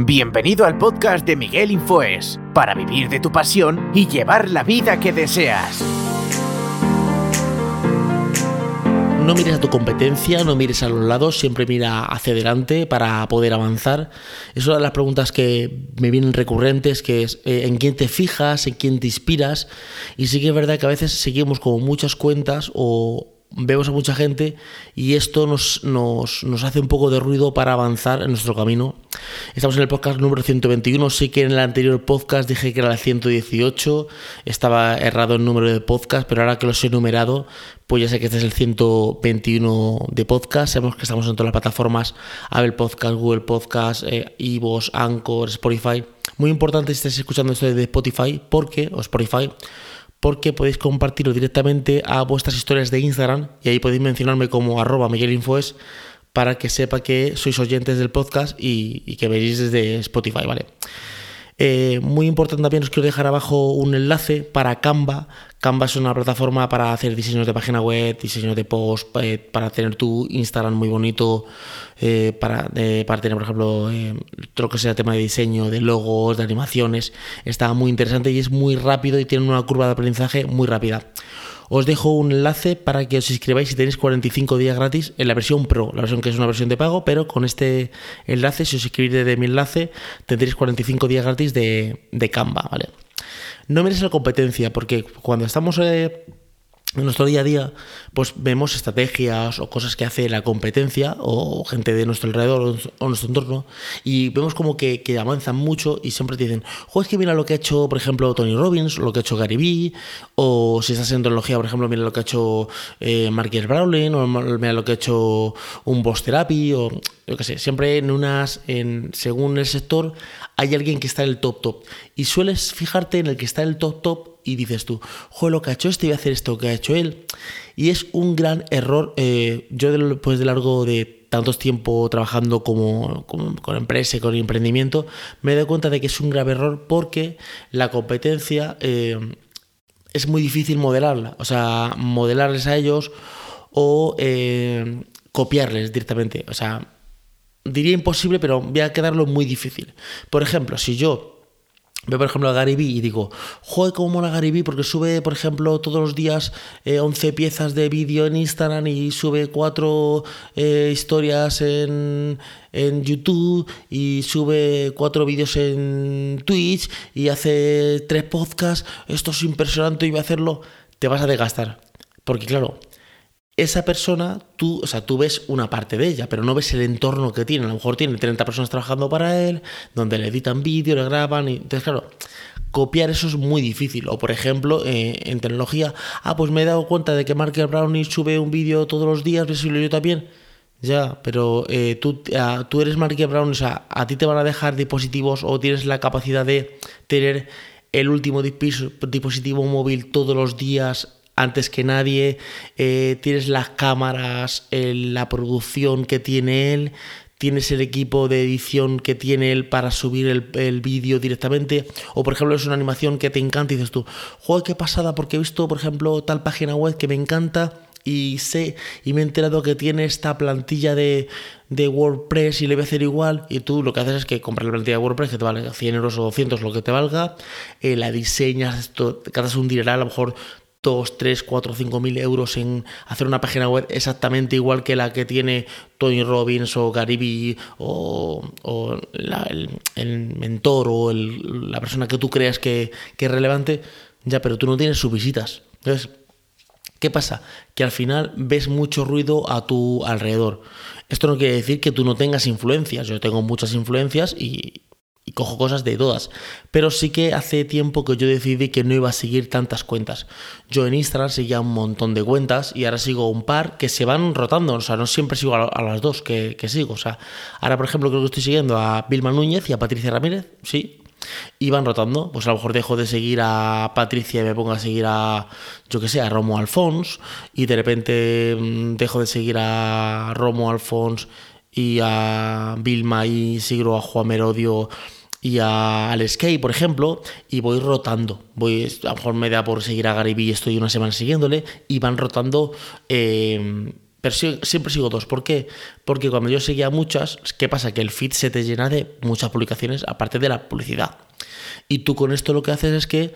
Bienvenido al podcast de Miguel Infoes, para vivir de tu pasión y llevar la vida que deseas. No mires a tu competencia, no mires a los lados, siempre mira hacia adelante para poder avanzar. Es una de las preguntas que me vienen recurrentes, que es eh, en quién te fijas, en quién te inspiras. Y sí que es verdad que a veces seguimos como muchas cuentas o, vemos a mucha gente y esto nos, nos, nos, hace un poco de ruido para avanzar en nuestro camino. Estamos en el podcast número 121, sí que en el anterior podcast dije que era el 118, estaba errado el número de podcast, pero ahora que los he numerado, pues ya sé que este es el 121 de podcast, sabemos que estamos en todas las plataformas, Apple Podcast, Google Podcast, eh, Anchor, Spotify. Muy importante si estáis escuchando esto de Spotify, porque, o Spotify, porque podéis compartirlo directamente a vuestras historias de Instagram y ahí podéis mencionarme como arroba miguelinfoes para que sepa que sois oyentes del podcast y, y que veréis desde Spotify, ¿vale? Eh, muy importante también os quiero dejar abajo un enlace para Canva. Canva es una plataforma para hacer diseños de página web, diseños de post, eh, para tener tu Instagram muy bonito, eh, para, para, tener, por ejemplo, todo lo que sea tema de diseño, de logos, de animaciones. Está muy interesante y es muy rápido y tiene una curva de aprendizaje muy rápida. Os dejo un enlace para que os inscribáis si tenéis 45 días gratis en la versión Pro, la versión que es una versión de pago, pero con este enlace, si os inscribís desde mi enlace, tendréis 45 días gratis de, de Canva, ¿vale? No mires la competencia, porque cuando estamos eh, en nuestro día a día, pues vemos estrategias o cosas que hace la competencia o gente de nuestro alrededor o nuestro entorno y vemos como que, avanzan mucho y siempre te dicen, jo, es que mira lo que ha hecho, por ejemplo, Tony Robbins, lo que ha hecho Gary Vee, o si estás en tecnología, por ejemplo, mira lo que ha hecho eh, Marcus Browning, o mira lo que ha hecho un Boss Therapy, o yo qué sé, siempre en unas, en, según el sector, hay alguien que está en el top top. Y sueles fijarte en el que está en el top top y dices tú, joder, lo que ha hecho este, voy a hacer esto que ha hecho él. Y es un gran error. Eh, yo después de largo de tantos tiempo trabajando como, con empresa y con emprendimiento, me doy cuenta de que es un grave error porque la competencia eh, es muy difícil modelarla. O sea, modelarles a ellos o eh, copiarles directamente. O sea, diría imposible, pero voy a quedarlo muy difícil. Por ejemplo, si yo Veo, por ejemplo, a Gary Vee y digo, joder, cómo mola Gary Vee, porque sube, por ejemplo, todos los días 11 eh, piezas de vídeo en Instagram y sube 4 eh, historias en, en, YouTube y sube 4 vídeos en Twitch y hace 3 podcasts. Esto es impresionante y voy a hacerlo. Te vas a desgastar. Porque, claro, esa persona, tú, o sea, tú ves una parte de ella, pero no ves el entorno que tiene. A lo mejor tiene 30 personas trabajando para él, donde le editan vídeo, le graban. Y, entonces, claro, copiar eso es muy difícil. O, por ejemplo, eh, en tecnología, ah, pues me he dado cuenta de que Marker Brownie sube un vídeo todos los días, ves yo también. Ya, pero eh, tú, tú eres Marker Brown, o sea, a ti te van a dejar dispositivos o tienes la capacidad de tener el último dispositivo móvil todos los días antes que nadie, eh, tienes las cámaras, la producción que tiene él, tienes el equipo de edición que tiene él para subir el, vídeo directamente, o por ejemplo es una animación que te encanta y dices tú, joder, qué pasada, porque he visto, por ejemplo, tal página web que me encanta y sé y me he enterado que tiene esta plantilla de, WordPress y le voy a hacer igual y tú lo que haces es que compras la plantilla de WordPress que te vale 100 euros o 200 lo que te valga, eh, la diseñas, gastas un dineral, a lo mejor 2, 3, 4, 5 mil euros en hacer una página web exactamente igual que la que tiene Tony Robbins o Gary o, el, mentor o la persona que tú creas que, que, es relevante, ya, pero tú no tienes sus visitas. Entonces, ¿qué pasa? Que al final ves mucho ruido a tu alrededor. Esto no quiere decir que tú no tengas influencias. Yo tengo muchas influencias y cojo cosas de todas. Pero sí que hace tiempo que yo decidí que no iba a seguir tantas cuentas. Yo en Instagram seguía un montón de cuentas y ahora sigo un par que se van rotando. O sea, no siempre sigo a, las dos que, sigo. O sea, ahora por ejemplo creo que estoy siguiendo a Vilma Núñez y a Patricia Ramírez. Sí. Y van rotando, pues a lo mejor dejo de seguir a Patricia y me pongo a seguir a, yo que sé, a Romo Alfons, y de repente mm, dejo de seguir a Romo Alfons y a Vilma y sigo a Juan Merodio y al skate, por ejemplo, y voy rotando. Voy, a lo mejor me da por seguir a Gary Vee, estoy una semana siguiéndole, y van rotando eh, Pero siempre sigo dos. ¿Por qué? Porque cuando yo seguía muchas, ¿qué pasa? Que el feed se te llena de muchas publicaciones, aparte de la publicidad. Y tú con esto lo que haces es que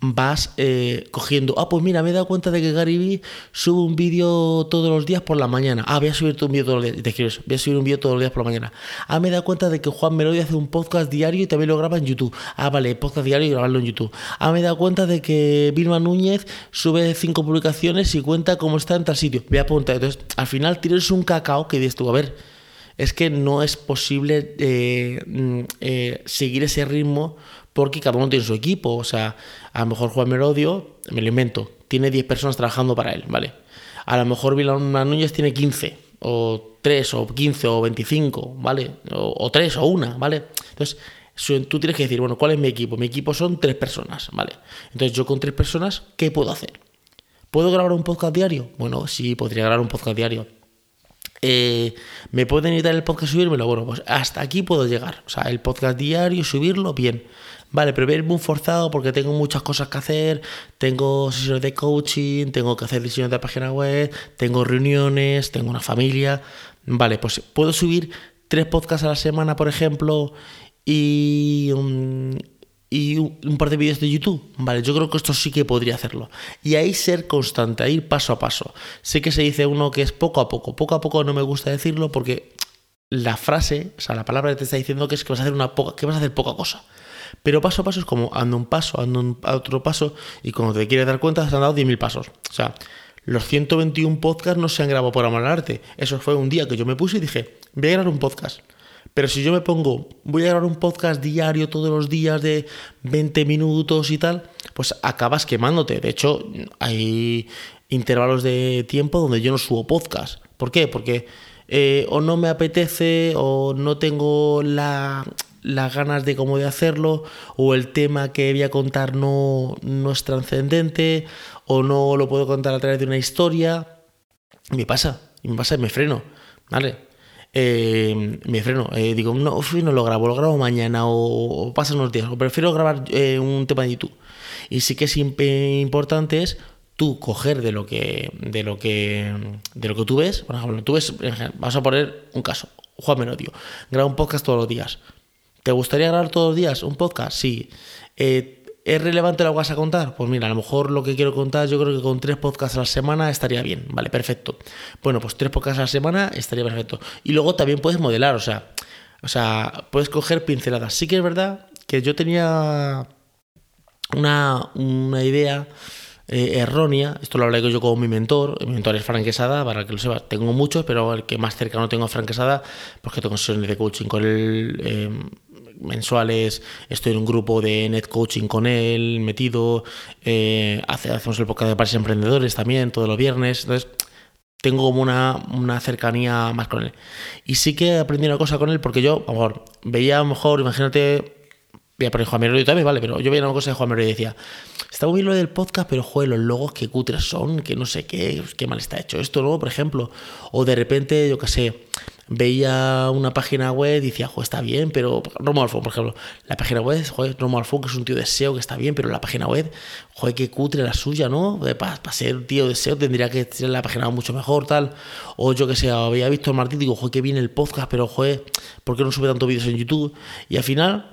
vas eh, cogiendo, ah, pues mira, me he dado cuenta de que Gary Vee sube un vídeo todos los días por la mañana. Ah, voy a subir un vídeo todos los días. Te voy a subir un vídeo todos los días por la mañana. Ah, me he dado cuenta de que Juan Melody hace un podcast diario y también lo graba en YouTube. Ah, vale, podcast diario y grabarlo en YouTube. Ah, me he dado cuenta de que Vilma Núñez sube cinco publicaciones y cuenta cómo está en tal sitio. Voy a apuntar. Entonces, al final tienes un cacao que dices tú, a ver, es que no es posible eh, mm, eh, seguir ese ritmo porque cada uno tiene su equipo. O sea, a lo mejor Juan Merodio, me lo invento, tiene 10 personas trabajando para él, ¿vale? A lo mejor Vilana Núñez tiene 15, o 3, o 15, o 25, ¿vale? O, 3, o 1, ¿vale? Entonces, tú tienes que decir, bueno, ¿cuál es mi equipo? Mi equipo son 3 personas, ¿vale? Entonces, yo con 3 personas, ¿qué puedo hacer? ¿Puedo grabar un podcast diario? Bueno, sí, podría grabar un podcast diario. Eh, ¿Me pueden editar el podcast y subírmelo? Bueno, pues hasta aquí puedo llegar. O sea, el podcast diario, subirlo, bien. Vale, pero ver muy forzado porque tengo muchas cosas que hacer, tengo sesiones de coaching, tengo que hacer diseño de página web, tengo reuniones, tengo una familia. Vale, pues puedo subir tres podcasts a la semana, por ejemplo, y, y un par de vídeos de YouTube. Vale, yo creo que esto sí que podría hacerlo. Y ahí ser constante, ahí ir paso a paso. Sé que se dice uno que es poco a poco. Poco a poco no me gusta decirlo porque la frase, o sea, la palabra que te está diciendo que es que vas a hacer una poca, que vas a hacer poca cosa. Pero paso a paso es como ando un paso, ando un, otro paso, y cuando te quieres dar cuenta, has andado 10.000 pasos. O sea, los 121 podcasts no se han grabado por amor al arte. Eso fue un día que yo me puse y dije, voy a grabar un podcast. Pero si yo me pongo, voy a grabar un podcast diario todos los días de 20 minutos y tal, pues acabas quemándote. De hecho, hay intervalos de tiempo donde yo no subo podcast. ¿Por qué? Porque eh, o no me apetece o no tengo la, las ganas de cómo de hacerlo, o el tema que voy a contar no, no es trascendente, o no lo puedo contar a través de una historia. me pasa, y me pasa y me freno, ¿vale? Eh, me freno, eh, digo, no, no lo grabo, lo grabo mañana o, pasan unos días, o prefiero grabar eh, un tema de YouTube. Y sí que es importante es tú coger de lo que de lo que de lo que tú ves, por ejemplo, tú ves, vamos a poner un caso, Juan Menodio, graba un podcast todos los días. ¿Te gustaría grabar todos los días un podcast? Sí. Eh, ¿Es relevante lo que vas a contar? Pues mira, a lo mejor lo que quiero contar, yo creo que con tres podcasts a la semana estaría bien. Vale, perfecto. Bueno, pues tres podcasts a la semana estaría perfecto. Y luego también puedes modelar, o sea, o sea, puedes coger pinceladas. Sí que es verdad que yo tenía una, una idea eh, errónea. Esto lo hablé yo con mi mentor. Mi mentor es Frank Quesada, para que lo sepas. Tengo muchos, pero el que más cercano tengo a Frank Quesada, porque tengo sesiones de coaching con él eh, mensuales. Estoy en un grupo de net coaching con él, metido. Eh, hacemos el podcast de pares emprendedores también, todos los viernes. Entonces, tengo como una, una, cercanía más con él. Y sí que aprendí una cosa con él, porque yo, a lo mejor, veía a lo mejor, imagínate Voy a poner Juan Merodio también, vale, pero yo veía una cosa de Juan Merodio y decía, está muy bien lo del podcast, pero joder, los logos que cutres son, que no sé qué, qué mal está hecho esto, ¿no? Por ejemplo. O de repente, yo qué sé, veía una página web y decía, joder, está bien, pero Romo Alfón, por ejemplo, la página web, joder, Romo Alfón, que es un tío de SEO que está bien, pero la página web, joder, que cutre la suya, ¿no? Para ser tío de SEO tendría que ser la página mucho mejor, tal. O yo que sé, había visto el Martín digo, joder, que viene el podcast, pero joder, ¿por qué no sube tantos vídeos en YouTube? Y al final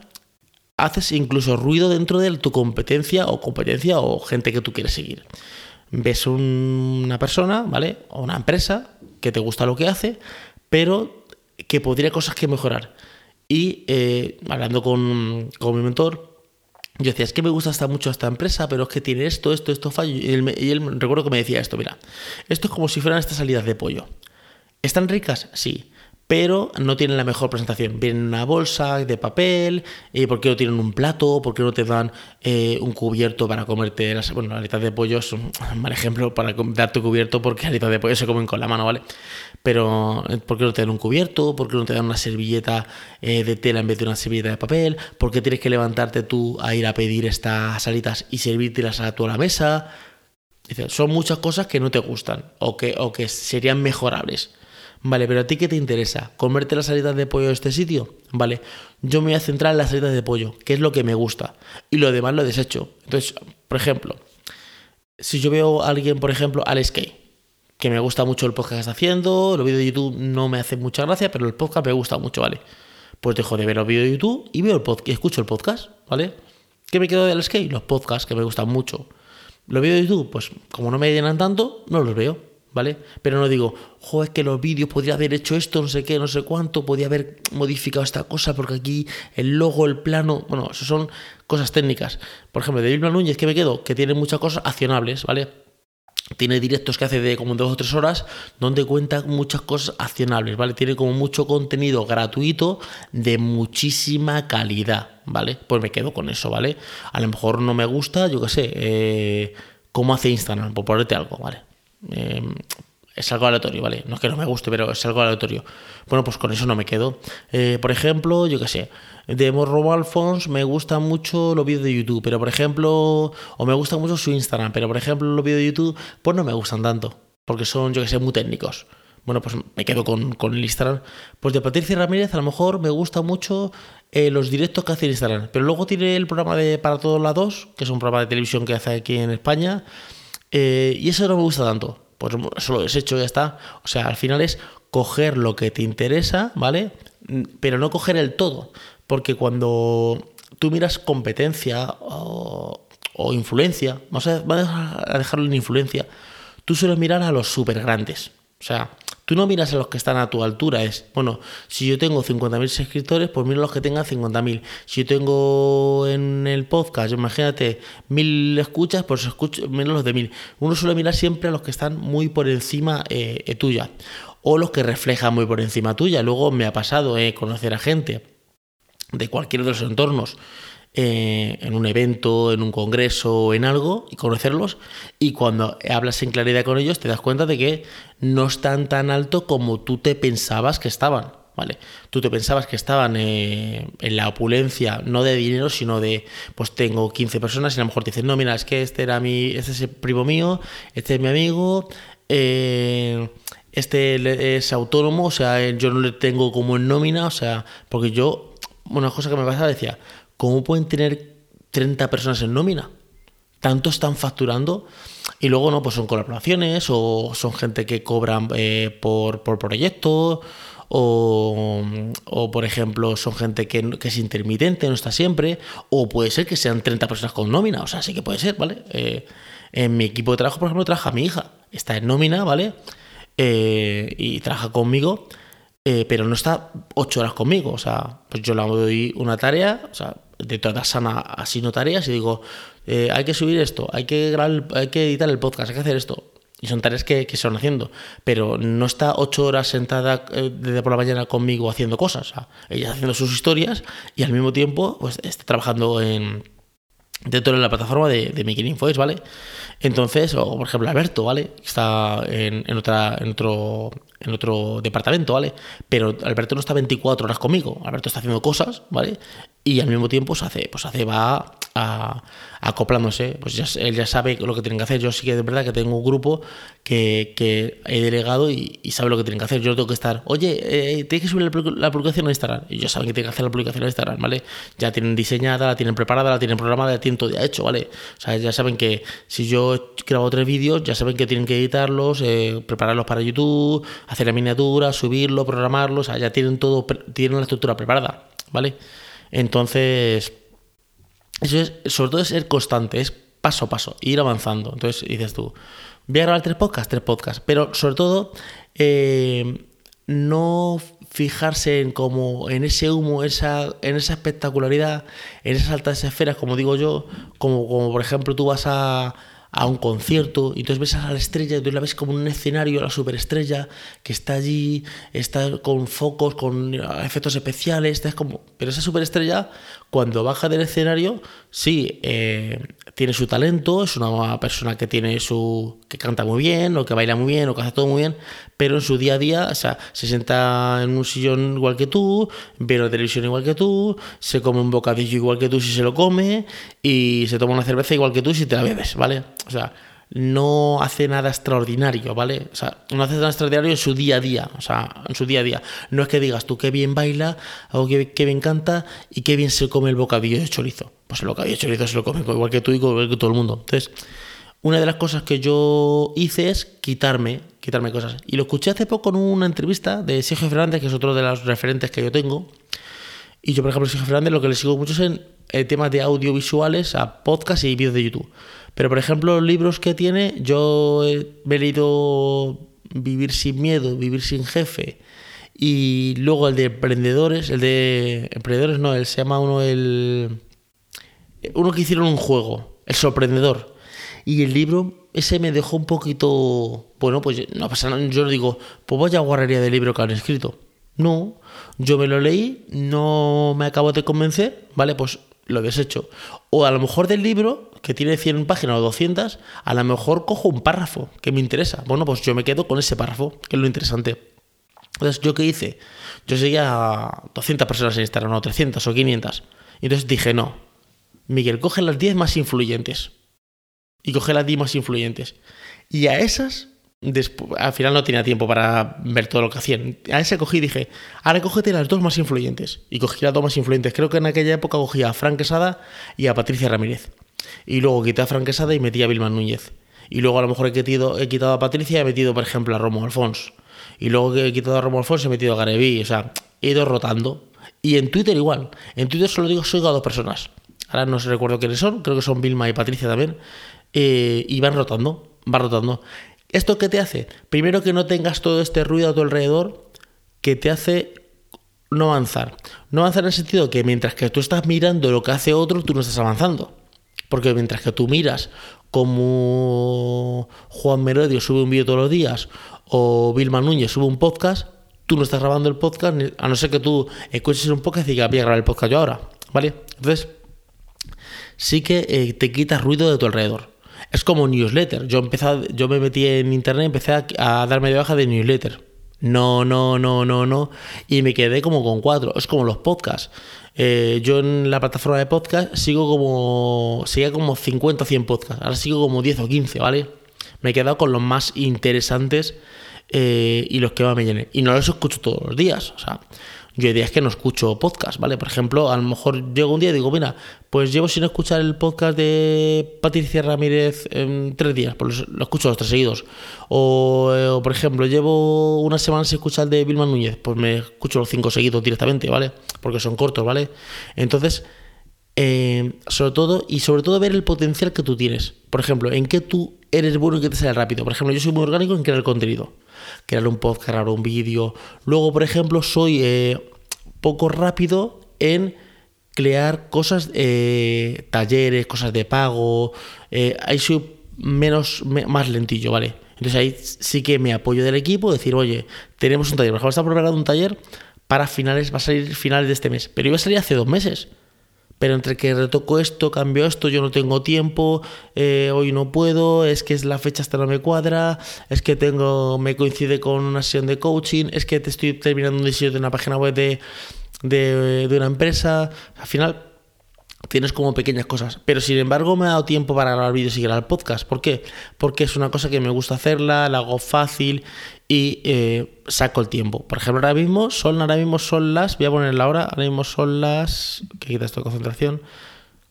haces incluso ruido dentro de tu competencia o competencia o gente que tú quieres seguir. Ves una persona, ¿vale? O una empresa que te gusta lo que hace, pero que podría cosas que mejorar. Y eh, hablando con, con, mi mentor, yo decía, es que me gusta hasta mucho esta empresa, pero es que tiene esto, esto, esto fallo. Y él, y él recuerdo que me decía esto, mira, esto es como si fueran estas salidas de pollo. ¿Están ricas? Sí pero no tienen la mejor presentación. Vienen una bolsa de papel, y ¿por qué no tienen un plato? ¿Por qué no te dan eh, un cubierto para comerte las... Bueno, alitas de pollo es un mal ejemplo para darte cubierto porque alitas de pollo se comen con la mano, ¿vale? Pero eh, ¿por qué no te dan un cubierto? ¿Por qué no te dan una servilleta eh, de tela en vez de una servilleta de papel? ¿Por qué tienes que levantarte tú a ir a pedir estas alitas y servírtelas a tu a la mesa? son muchas cosas que no te gustan o que serían mejorables. Vale, pero a ti qué te interesa? ¿Comerte las salidas de pollo de este sitio? Vale, yo me voy a centrar en las salidas de pollo, que es lo que me gusta. Y lo demás lo desecho. Entonces, por ejemplo, si yo veo a alguien, por ejemplo, Alex Kay, que me gusta mucho el podcast que está haciendo, los vídeos de YouTube no me hacen mucha gracia, pero el podcast me gusta mucho, ¿vale? Pues dejo de ver los vídeos de YouTube y veo el podcast, escucho el podcast, ¿vale? ¿Qué me quedo del skate? Los podcasts que me gustan mucho. Los vídeos de YouTube, pues como no me llenan tanto, no los veo, ¿vale? Pero no digo, joder, es que los vídeos podría haber hecho esto, no sé qué, no sé cuánto, podría haber modificado esta cosa, porque aquí el logo, el plano, bueno, eso son cosas técnicas. Por ejemplo, de Bilbao Núñez, que me quedo? Que tiene muchas cosas accionables, ¿vale? tiene directos que hace de como dos o tres horas donde cuenta muchas cosas accionables, ¿vale? Tiene como mucho contenido gratuito de muchísima calidad, ¿vale? Pues me quedo con eso, ¿vale? A lo mejor no me gusta, yo qué sé, eh, cómo hace Instagram, por ponerte algo, ¿vale? Eh, es algo aleatorio, ¿vale? No es que no me guste, pero es algo aleatorio. Bueno, pues con eso no me quedo. Eh, por ejemplo, yo qué sé, de Morro Alphonse me gusta mucho los vídeos de YouTube, pero por ejemplo, o me gusta mucho su Instagram, pero por ejemplo los vídeos de YouTube, pues no me gustan tanto, porque son, yo que sé, muy técnicos. Bueno, pues me quedo con, con el Instagram. Pues de Patricia Ramírez a lo mejor me gusta mucho eh, los directos que hace el Instagram, pero luego tiene el programa de Para Todos Lados, que es un programa de televisión que hace aquí en España, eh, y eso no me gusta tanto pues eso lo hecho, ya está. O sea, al final es coger lo que te interesa, ¿vale? Pero no coger el todo, porque cuando tú miras competencia o, influencia, vamos a, dejarlo en influencia, tú sueles mirar a los súper grandes. O sea, tú no miras a los que están a tu altura. Es, bueno, si yo tengo 50.000 suscriptores, pues mira a los que tengan 50.000. Si yo tengo en el podcast, imagínate, 1.000 escuchas, pues escucho, mira los de 1.000. Uno suele mirar siempre a los que están muy por encima eh, eh, tuya. O los que reflejan muy por encima tuya. Luego me ha pasado eh, conocer a gente de cualquiera de los entornos eh, en un evento, en un congreso, en algo, y conocerlos, y cuando hablas en claridad con ellos te das cuenta de que no están tan alto como tú te pensabas que estaban. ¿Vale? Tú te pensabas que estaban eh, en la opulencia, no de dinero, sino de, pues tengo 15 personas y a lo mejor te dicen, no, mira, es que este era mi, este es el primo mío, este es mi amigo, eh, este es autónomo, o sea, yo no le tengo como en nómina, o sea, porque yo, una cosa que me pasaba decía, ¿cómo pueden tener 30 personas en nómina? Tanto están facturando y luego no, pues son colaboraciones o son gente que cobran eh, por, por proyecto o, por ejemplo son gente que, es intermitente, no está siempre, o puede ser que sean 30 personas con nómina, o sea, sí que puede ser, ¿vale? Eh, en mi equipo de trabajo, por ejemplo, trabaja mi hija, está en nómina, ¿vale? Eh, y trabaja conmigo, pero no está 8 horas conmigo, o sea, pues yo le doy una tarea, o sea, de toda sana así tareas y digo, eh, hay que subir esto, hay que, grabar, hay que editar el podcast, hay que hacer esto. Y son tareas que, se van haciendo. Pero no está ocho horas sentada eh, desde por la mañana conmigo haciendo cosas. ella haciendo sus historias y al mismo tiempo pues, está trabajando en, dentro de la plataforma de, de Making Infoes, ¿vale? Entonces, o por ejemplo Alberto, ¿vale? Está en, en, otra, en, otro, en otro departamento, ¿vale? Pero Alberto no está 24 horas conmigo, Alberto está haciendo cosas, ¿vale? Y al mismo tiempo se hace, pues hace, va a, acoplándose, pues ya, él ya sabe lo que tienen que hacer. Yo sí que de verdad que tengo un grupo que, que he delegado y, sabe lo que tienen que hacer. Yo tengo que estar, oye, eh, tienes que subir la, publicación a Instagram. Y ellos saben que tienen que hacer la publicación a Instagram, ¿vale? Ya tienen diseñada, la tienen preparada, la tienen programada, la tienen todo ya hecho, ¿vale? O sea, ya saben que si yo he grabado tres vídeos, ya saben que tienen que editarlos, eh, prepararlos para YouTube, hacer la miniatura, subirlo, programarlos, o sea, ya tienen todo, tienen la estructura preparada, ¿vale? Entonces, eso es, sobre todo es ser constante, es paso a paso, ir avanzando. Entonces dices tú, voy a grabar tres podcasts, tres podcasts, pero sobre todo eh, no fijarse en como en ese humo, esa, en esa espectacularidad, en esas altas esferas, como digo yo, como, como por ejemplo tú vas a, a un concierto y entonces ves a la estrella y tú la ves como un escenario, la superestrella que está allí, está con focos, con efectos especiales, es como... Pero esa superestrella cuando baja del escenario, sí, eh, tiene su talento, es una persona que tiene su. que canta muy bien, o que baila muy bien, o que hace todo muy bien, pero en su día a día, o sea, se sienta en un sillón igual que tú, ve la televisión igual que tú, se come un bocadillo igual que tú si se lo come, y se toma una cerveza igual que tú si te la bebes, ¿vale? O sea, no hace nada extraordinario, ¿vale? O sea, no hace nada extraordinario en su día a día, o sea, en su día a día. No es que digas tú qué bien baila, o qué, bien canta y qué bien se come el bocadillo de chorizo. Pues el bocadillo de chorizo se lo come igual que tú y igual que todo el mundo. Entonces, una de las cosas que yo hice es quitarme, quitarme cosas. Y lo escuché hace poco en una entrevista de Sergio Fernández, que es otro de los referentes que yo tengo. Y yo, por ejemplo, Sergio Fernández lo que le sigo mucho es en temas de audiovisuales, a podcast y vídeos de YouTube. Pero, por ejemplo, los libros que tiene, yo me he leído Vivir sin miedo, Vivir sin jefe. Y luego el de emprendedores, el de emprendedores no, él se llama uno el... Uno que hicieron un juego, El sorprendedor y el libro, ese me dejó un poquito. Bueno, pues no pasa nada. Yo digo, pues vaya guarrería de libro que han escrito. No, yo me lo leí, no me acabo de convencer, ¿vale? Pues lo desecho. O a lo mejor del libro, que tiene 100 páginas o 200, a lo mejor cojo un párrafo que me interesa. Bueno, pues yo me quedo con ese párrafo, que es lo interesante. Entonces, ¿yo qué hice? Yo seguía a 200 personas en Instagram, o 300 o 500. Y entonces dije, no, Miguel, coge las 10 más influyentes y coge las 10 más influyentes. Y a esas, al final no tenía tiempo para ver todo lo que hacían. A ese cogí y dije, ahora cógete las dos más influyentes. Y cogí las dos más influyentes. Creo que en aquella época cogía a Frank Quesada y a Patricia Ramírez. Y luego quité a Frank Quesada y metí a Vilma Núñez. Y luego a lo mejor he quitado, he quitado a Patricia y he metido, por ejemplo, a Romo Alfons. Y luego he quitado a Romo Alfons y he metido a Gareví. O sea, he ido rotando. Y en Twitter igual. En Twitter solo digo, soy a dos personas. Ahora no recuerdo quiénes son, creo que son Vilma y Patricia también. Eh, y van rotando, van rotando. ¿Esto qué te hace? Primero que no tengas todo este ruido a tu alrededor que te hace no avanzar. No avanzar en el sentido que mientras que tú estás mirando lo que hace otro, tú no estás avanzando. Porque mientras que tú miras como Juan Merodio sube un vídeo todos los días o Vilma Núñez sube un podcast, tú no estás grabando el podcast, a no ser que tú escuches un podcast y digas, voy a grabar el podcast yo ahora. ¿Vale? Entonces, sí que eh, te quitas ruido de tu alrededor. Es como newsletter. Yo empecé, yo me metí en internet y empecé a, darme de baja de newsletter. No, no, no, no, no. Y me quedé como con cuatro. Es como los podcasts. Eh, yo en la plataforma de podcast sigo como. Seguía como 50 o 100 podcasts. Ahora sigo como 10 o 15, ¿vale? Me he quedado con los más interesantes eh, y los que más me llenen. Y no los escucho todos los días. O sea, yo hay días que no escucho podcast, ¿vale? Por ejemplo, a lo mejor llego un día y digo, mira, pues llevo sin escuchar el podcast de Patricia Ramírez en tres días, pues lo escucho los tres seguidos. O, eh, por ejemplo, llevo una semana sin escuchar el de Vilma Núñez, pues me escucho los cinco seguidos directamente, ¿vale? Porque son cortos, ¿vale? Entonces, eh, sobre todo, y sobre todo ver el potencial que tú tienes. Por ejemplo, en qué tú eres bueno y que te sale rápido. Por ejemplo, yo soy muy orgánico en crear contenido crear un podcast, crear un vídeo. Luego, por ejemplo, soy eh, poco rápido en crear cosas, eh, talleres, cosas de pago. Eh, ahí soy menos, más lentillo, ¿vale? Entonces ahí sí que me apoyo del equipo, decir, oye, tenemos un taller, por ejemplo, está preparado un taller para finales, va a salir finales de este mes, pero iba a salir hace dos meses pero entre que retoco esto, cambio esto, yo no tengo tiempo, eh, hoy no puedo, es que es la fecha hasta no me cuadra, es que tengo, me coincide con una sesión de coaching, es que te estoy terminando un diseño de una página web de, de, una empresa. Al final, tienes como pequeñas cosas. Pero sin embargo me ha dado tiempo para grabar vídeos y grabar podcast. ¿Por qué? Porque es una cosa que me gusta hacerla, la hago fácil y eh, saco el tiempo. Por ejemplo, ahora mismo son, ahora mismo son las, voy a poner la hora, ahora mismo son las, que quita esto de concentración,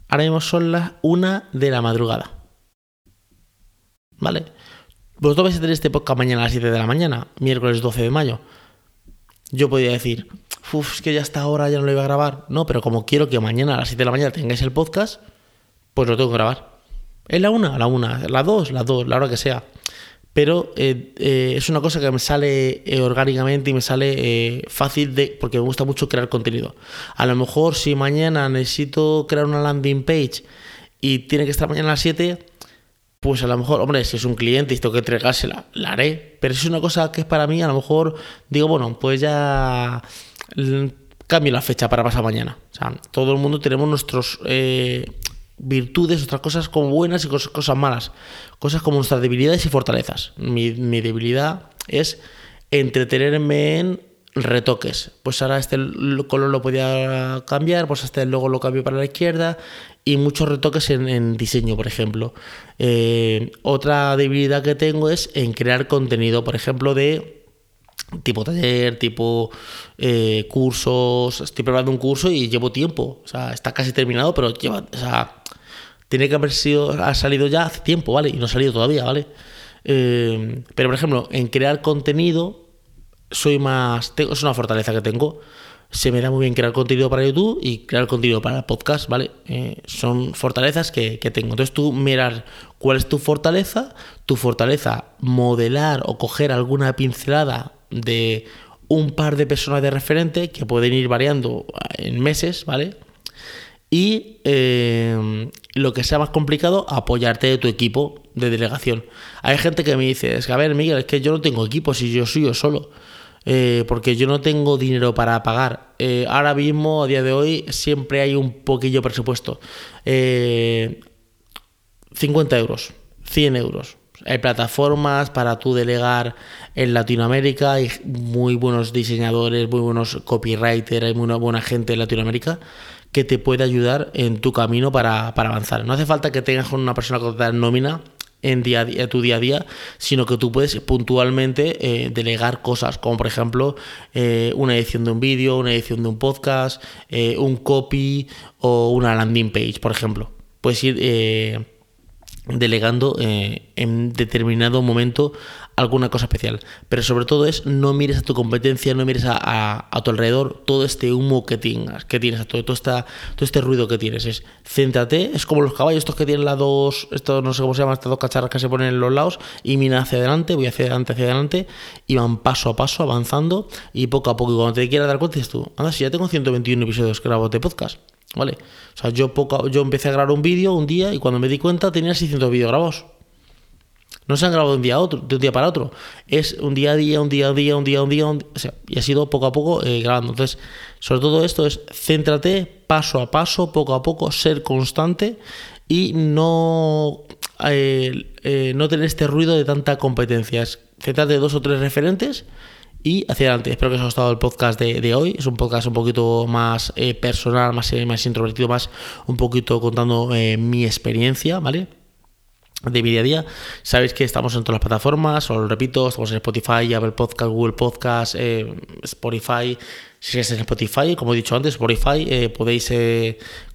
ahora mismo son las una de la madrugada. ¿Vale? Vosotros vais a tener este podcast mañana a las 7 de la mañana, miércoles 12 de mayo. Yo podría decir, uff, es que ya hasta ahora ya no lo iba a grabar. No, pero como quiero que mañana a las 7 de la mañana tengáis el podcast, pues lo tengo que grabar. ¿Es la una? La una. ¿La dos? La dos, la hora que sea. Pero eh, eh, es una cosa que me sale eh, orgánicamente y me sale fácil de. porque me gusta mucho crear contenido. A lo mejor si mañana necesito crear una landing page y tiene que estar mañana a las 7, pues a lo mejor, hombre, si es un cliente y tengo que entregársela, la haré. Pero si es una cosa que es para mí, a lo mejor digo, bueno, pues ya cambio la fecha para pasar mañana. O sea, todo el mundo tenemos nuestras eh, virtudes, otras cosas como buenas y cosas, malas. Cosas como nuestras debilidades y fortalezas. Mi, debilidad es entretenerme en retoques. Pues ahora este color lo podía cambiar, pues este logo lo cambio para la izquierda y muchos retoques en, diseño, por ejemplo. Eh, otra debilidad que tengo es en crear contenido, por ejemplo, de tipo taller, tipo eh, cursos. Estoy preparando un curso y llevo tiempo. O sea, está casi terminado, pero lleva, Tiene que haber sido, ha salido ya hace tiempo, ¿vale? Y no ha salido todavía, ¿vale? Eh, pero, por ejemplo, en crear contenido, soy más. Tengo, es una fortaleza que tengo. Se me da muy bien crear contenido para YouTube y crear contenido para podcast, ¿vale? Eh, son fortalezas que, que, tengo. Entonces tú mirar cuál es tu fortaleza, tu fortaleza, modelar o coger alguna pincelada de un par de personas de referente que pueden ir variando en meses, ¿vale? Y eh, lo que sea más complicado, apoyarte de tu equipo de delegación. Hay gente que me dice, es que a ver, Miguel, es que yo no tengo equipo si yo soy yo solo. Eh, porque yo no tengo dinero para pagar. Eh, ahora mismo, a día de hoy, siempre hay un poquillo presupuesto. 50 euros, 100 euros. Hay plataformas para tú delegar en Latinoamérica, hay muy buenos diseñadores, muy buenos copywriters, hay muy buena gente en Latinoamérica que te puede ayudar en tu camino para, avanzar. No hace falta que tengas con una persona con nómina en día a día, tu día a día, sino que tú puedes puntualmente eh, delegar cosas, como por ejemplo eh, una edición de un vídeo, una edición de un podcast, eh, un copy o una landing page, por ejemplo. Puedes ir delegando en determinado momento alguna cosa especial. Pero sobre todo es no mires a tu competencia, no mires a, tu alrededor todo este humo que tengas, que tienes, todo, todo, esta, todo este ruido que tienes. Es céntrate, es como los caballos estos que tienen las dos, esto no sé cómo se llama, estas dos cacharras que se ponen en los lados, y mira hacia adelante, voy hacia adelante, hacia adelante, y van paso a paso avanzando, y poco a poco, y cuando te quieras dar cuenta, dices tú, anda, si ya tengo 121 episodios grabados de podcast ¿Vale? O sea, yo, poco, yo empecé a grabar un vídeo un día y cuando me di cuenta tenía 600 vídeos grabados. No se han grabado de un día a otro, de un día para otro. Es un día a día, un día a día, un día a día, un sea, y ha sido poco a poco eh, grabando. Entonces, sobre todo esto es céntrate paso a paso, poco a poco, ser constante y no, eh, eh, no tener este ruido de tanta competencia. céntrate dos o tres referentes y hacia adelante. Espero que os haya gustado el podcast de, hoy. Es un podcast un poquito más eh, personal, más, más introvertido, más un poquito contando eh, mi experiencia, ¿vale? De mi día a día. Sabéis que estamos en todas las plataformas, os lo repito, estamos en Spotify, Apple Podcast, Google Podcast, Spotify. Si es en Spotify, como he dicho antes, Spotify, podéis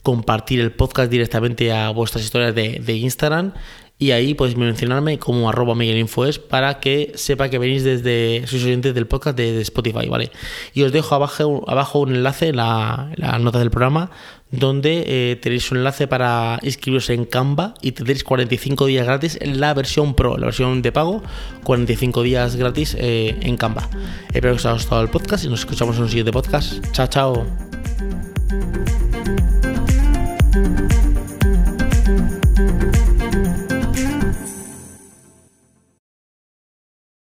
compartir el podcast directamente a vuestras historias de, Instagram y ahí podéis mencionarme como arroba miguelinfoes para que sepa que venís desde, sois oyentes del podcast de, Spotify, ¿vale? Y os dejo abajo, abajo un enlace en la, la nota del programa donde eh, tenéis un enlace para inscribiros en Canva y tendréis 45 días gratis en la versión Pro, la versión de pago, 45 días gratis eh, en Canva. Espero que os haya gustado el podcast y nos escuchamos en un siguiente podcast. Chao, chao.